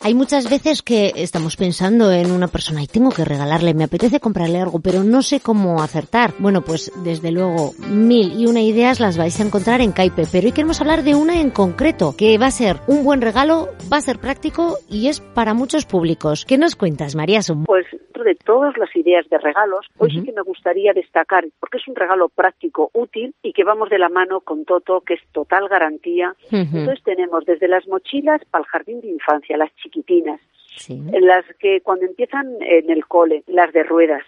Hay muchas veces que estamos pensando en una persona y tengo que regalarle, me apetece comprarle algo, pero no sé cómo acertar. Bueno, pues desde luego, mil y una ideas las vais a encontrar en Caipe, pero hoy queremos hablar de una en concreto, que va a ser un buen regalo, va a ser práctico y es para muchos públicos. ¿Qué nos cuentas, María? Pues dentro de todas las ideas de regalos, hoy sí que me gustaría destacar, porque es un regalo práctico, útil y que vamos de la mano con Toto, que es total garantía. Entonces tenemos desde las mochilas para el jardín de infancia, las chiquitinas, Sí. las que cuando empiezan en el cole, las de ruedas,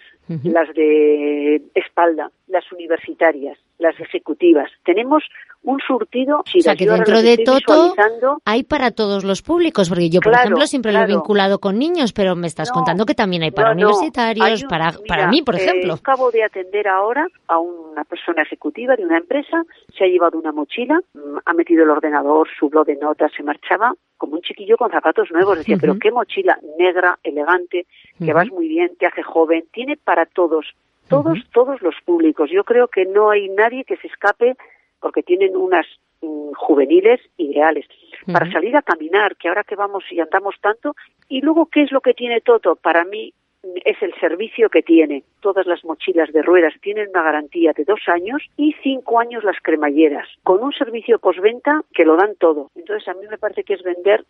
las de espalda, las universitarias, las ejecutivas. Tenemos un surtido. O sea que dentro de visualizando. hay para todos los públicos, porque yo, por Claro, ejemplo, siempre lo he vinculado con niños, pero me estás No, contando que también hay para no, universitarios, Hay un- para, mira, para mí, por eh, ejemplo. acabo de atender ahora a una persona ejecutiva de una empresa, se ha llevado una mochila, mm, ha metido el ordenador, su blog de notas, se marchaba como un chiquillo con zapatos nuevos. Decía, pero qué mochila negra, elegante, que vas muy bien, te hace joven, tiene para todos, todos, todos los públicos. Yo creo que no hay nadie que se escape porque tienen unas mm, juveniles ideales para salir a caminar, que ahora que vamos y andamos tanto, y luego qué es lo que tiene Toto, para mí mm, es el servicio que tiene. Todas las mochilas de ruedas tienen una garantía de dos años y cinco años las cremalleras, con un servicio postventa que lo dan todo. Entonces a mí me parece que es vender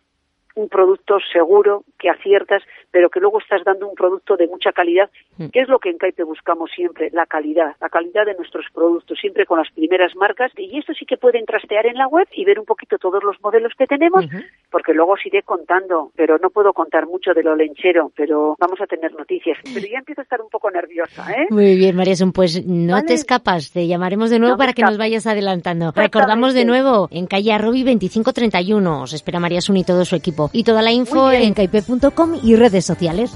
un producto seguro, que aciertas, pero que luego estás dando un producto de mucha calidad, que es lo que en Caipe buscamos siempre, la calidad, la calidad de nuestros productos, siempre con las primeras marcas. Y esto sí que pueden trastear en la web y ver un poquito todos los modelos que tenemos, porque luego os iré contando, pero no puedo contar mucho de lo lenchero, pero vamos a tener noticias. Pero ya empiezo a estar un poco nerviosa, ¿eh? Muy bien, María Sun, pues no Vale. te escapas, te llamaremos de nuevo No para que nos vayas adelantando. Recordamos de nuevo, en calle Arrobi 2531, os espera María Sun y todo su equipo. Y toda la info Muy bien. Y redes sociales.